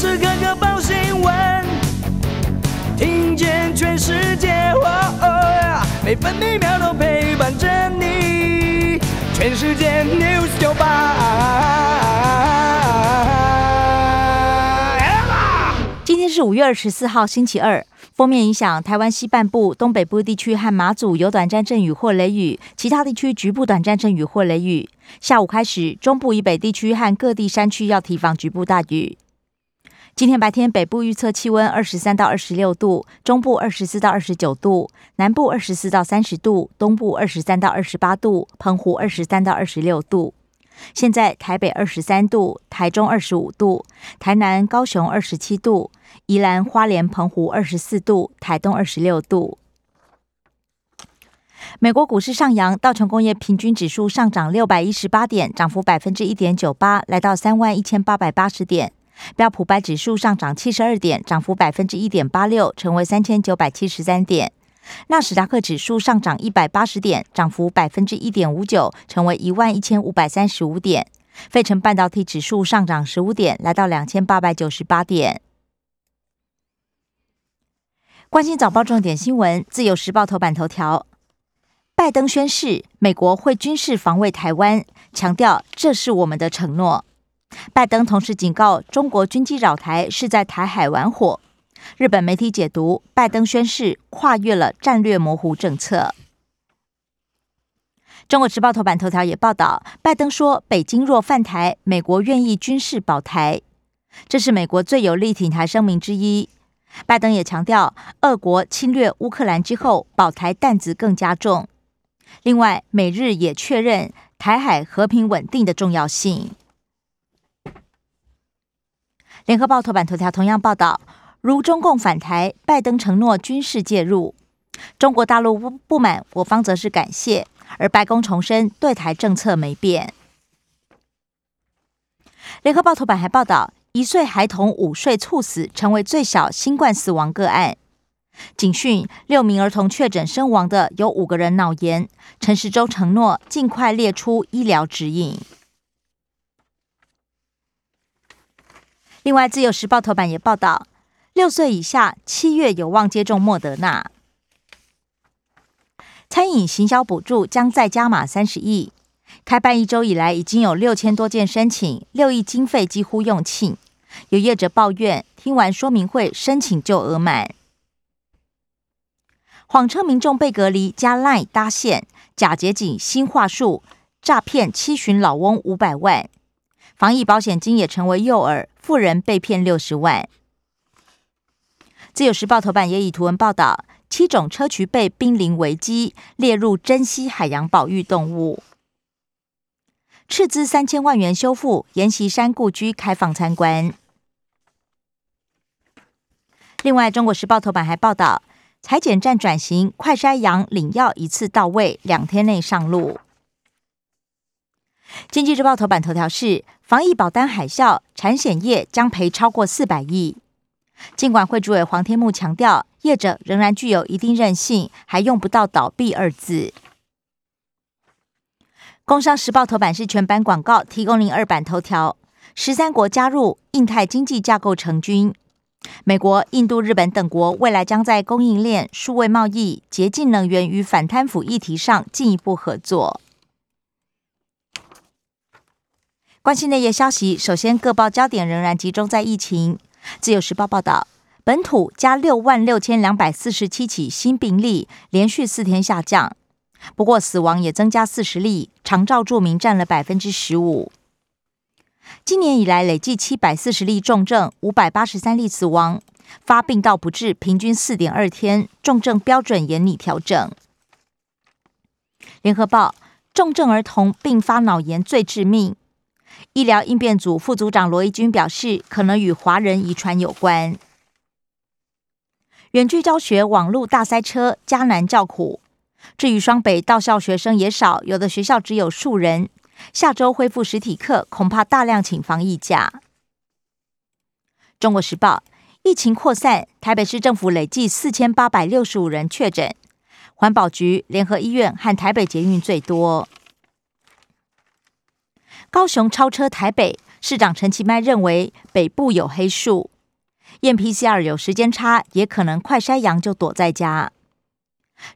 时刻刻报新闻，听见全世界，每分每秒都陪伴着你。全世界 news 九八。今天是五月二十四号，星期二。封面影响台湾西半部、东北部地区和马祖有短暂阵雨或雷雨，其他地区局部短暂阵雨或雷雨。下午开始，中部以北地区和各地山区要提防局部大雨。今天白天，北部预测气温二十三到二十六度，中部二十四到二十九度，南部二十四到三十度，东部二十三到二十八度，澎湖二十三到二十六度。现在台北二十三度，台中二十五度，台南、高雄二十七度，宜兰花莲、澎湖二十四度，台东二十六度。美国股市上扬，道琼工业平均指数上涨六百一十八点，涨幅百分之一点九八，来到三万一千八百八十点。标普白指数上涨七十二点，涨幅百分之一点八六，成为三千九百七十三点。纳斯达克指数上涨一百八十点，涨幅百分之一点五九，成为一万一千五百三十五点。费城半导体指数上涨十五点，来到两千八百九十八点。关心早报重点新闻，《自由时报》头版头条：拜登宣誓，美国会军事防卫台湾，强调这是我们的承诺。拜登同时警告，中国军机扰台是在台海玩火。日本媒体解读，拜登宣誓跨越了战略模糊政策。中国时报头版头条也报道，拜登说，北京若犯台，美国愿意军事保台，这是美国最有力挺台声明之一。拜登也强调，俄国侵略乌克兰之后，保台担子更加重。另外，美日也确认台海和平稳定的重要性。联合报头版头条同样报道。如中共反台，拜登承诺军事介入，中国大陆不不满，我方则是感谢。而白宫重申对台政策没变。联合报头版还报道，一岁孩童午睡猝死，成为最小新冠死亡个案。警讯：六名儿童确诊身亡的有五个人脑炎。陈时中承诺尽快列出医疗指引。另外，自由时报头版也报道。六岁以下，七月有望接种莫德纳。餐饮行销补助将再加码三十亿。开办一周以来，已经有六千多件申请，六亿经费几乎用罄。有业者抱怨，听完说明会，申请就额满。谎称民众被隔离，加 line 搭线，假捷警新话术，诈骗七旬老翁五百万。防疫保险金也成为诱饵，富人被骗六十万。自由时报头版也以图文报道，七种砗磲被濒临危机，列入珍稀海洋保育动物。斥资三千万元修复阎锡山故居，开放参观。另外，中国时报头版还报道，裁剪站转型，快筛阳领药一次到位，两天内上路。经济日报头版头条是防疫保单海啸，产险业将赔超过四百亿。尽管会主委黄天木强调，业者仍然具有一定韧性，还用不到倒闭二字。工商时报头版是全版广告，提供零二版头条。十三国加入印太经济架构成军，美国、印度、日本等国未来将在供应链、数位贸易、洁净能源与反贪腐议题上进一步合作。关心内页消息，首先各报焦点仍然集中在疫情。自由时报报道，本土加六万六千两百四十七起新病例，连续四天下降。不过死亡也增加四十例，长照住民占了百分之十五。今年以来累计七百四十例重症，五百八十三例死亡，发病到不治平均四点二天，重症标准严拟调整。联合报，重症儿童并发脑炎最致命。医疗应变组副组长罗义军表示，可能与华人遗传有关。远距教学网络大塞车，加难叫苦。至于双北到校学生也少，有的学校只有数人。下周恢复实体课，恐怕大量请防疫假。中国时报，疫情扩散，台北市政府累计四千八百六十五人确诊，环保局、联合医院和台北捷运最多。高雄超车台北，市长陈其迈认为北部有黑数，验 PCR 有时间差，也可能快筛阳就躲在家。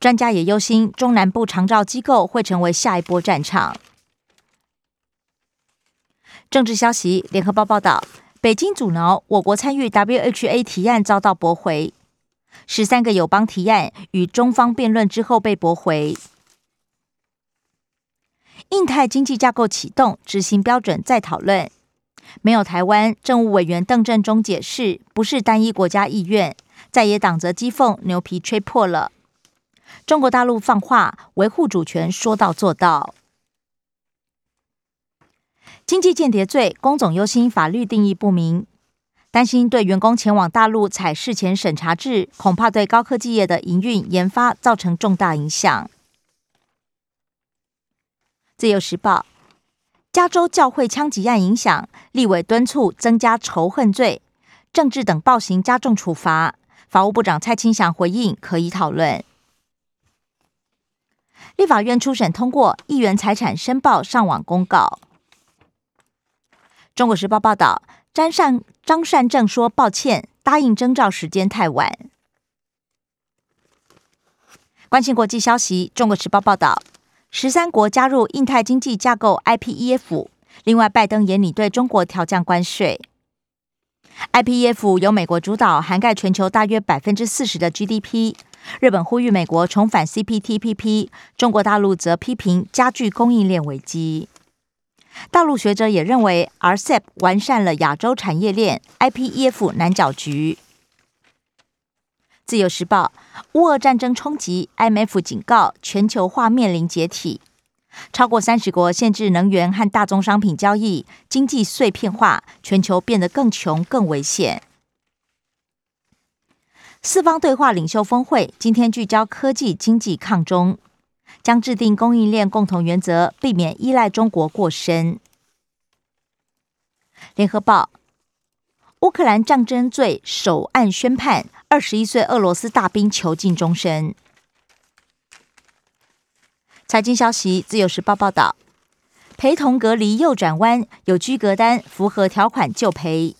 专家也忧心中南部长照机构会成为下一波战场。政治消息，联合报报道，北京阻挠我国参与 WHA 提案遭到驳回，十三个友邦提案与中方辩论之后被驳回。印太经济架构启动，执行标准再讨论。没有台湾政务委员邓振中解释，不是单一国家意愿，在野党则讥讽牛皮吹破了。中国大陆放话维护主权，说到做到。经济间谍罪，工总忧心法律定义不明，担心对员工前往大陆采事前审查制，恐怕对高科技业的营运研发造成重大影响。自由时报：加州教会枪击案影响，立委敦促增加仇恨罪、政治等暴行加重处罚。法务部长蔡清祥回应可以讨论。立法院初审通过议员财产申报上网公告。中国时报报道，张善张善政说抱歉，答应征召时间太晚。关心国际消息，中国时报报道。十三国加入印太经济架构 （IPEF）。另外，拜登也拟对中国调降关税。IPEF 由美国主导，涵盖全球大约百分之四十的 GDP。日本呼吁美国重返 CPTPP，中国大陆则批评加剧供应链危机。大陆学者也认为，RCEP 完善了亚洲产业链，IPEF 难搅局。自由时报：乌俄战争冲击，IMF 警告全球化面临解体。超过三十国限制能源和大宗商品交易，经济碎片化，全球变得更穷、更危险。四方对话领袖峰会今天聚焦科技经济抗中，将制定供应链共同原则，避免依赖中国过深。联合报。乌克兰战争罪首案宣判，二十一岁俄罗斯大兵囚禁终身。财经消息，自由时报报道，陪同隔离右转弯有居隔单，符合条款就赔。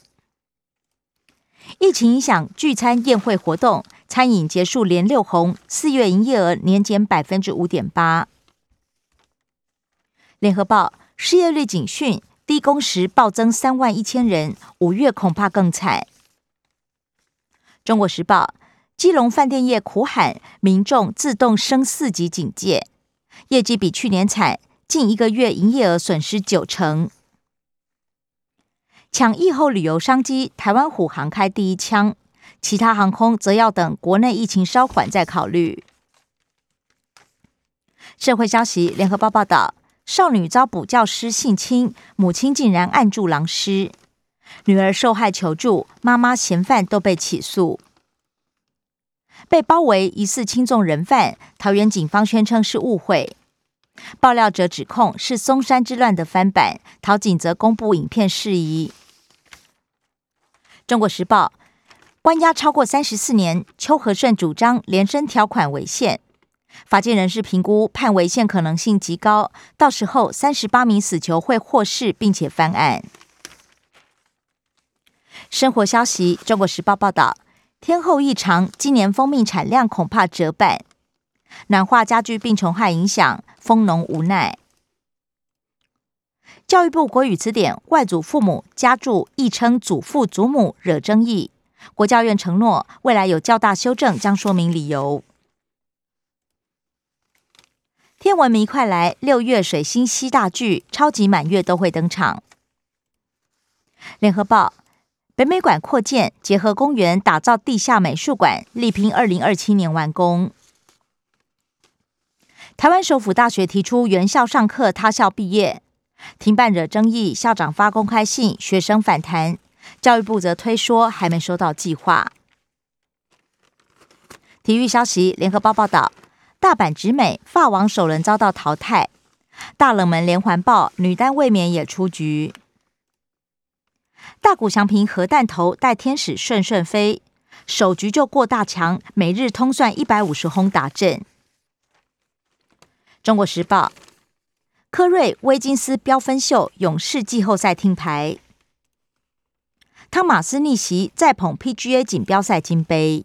疫情影响聚餐宴会活动，餐饮结束连六红，四月营业额年减百分之五点八。联合报失业率警讯。低工时暴增三万一千人，五月恐怕更惨。中国时报：基隆饭店业苦喊民众自动升四级警戒，业绩比去年惨，近一个月营业额损失九成。抢疫后旅游商机，台湾虎航开第一枪，其他航空则要等国内疫情稍缓再考虑。社会消息：联合报报道。少女遭补教师性侵，母亲竟然按住狼尸，女儿受害求助，妈妈嫌犯都被起诉，被包围疑似轻重人犯，桃园警方宣称是误会，爆料者指控是松山之乱的翻版，桃警则公布影片事宜。中国时报关押超过三十四年，邱和顺主张连升条款违宪。法界人士评估判违宪可能性极高，到时候三十八名死囚会获释并且翻案。生活消息：中国时报报道，天后异常，今年蜂蜜产量恐怕折半。暖化加剧病虫害影响，蜂农无奈。教育部国语词典外祖父母家住亦称祖父祖母惹争议，国教院承诺未来有较大修正，将说明理由。天文迷快来！六月水星西大巨，超级满月都会登场。联合报：北美馆扩建，结合公园打造地下美术馆，力拼二零二七年完工。台湾首府大学提出原校上课，他校毕业，停办惹争议，校长发公开信，学生反弹，教育部则推说还没收到计划。体育消息：联合报报道。大阪直美发王首轮遭到淘汰，大冷门连环爆，女单卫冕也出局。大谷翔平核弹头带天使顺顺飞，首局就过大强，每日通算一百五十轰打阵。中国时报：科瑞威金斯飙分秀，勇士季后赛听牌。汤马斯逆袭再捧 PGA 锦标赛金杯。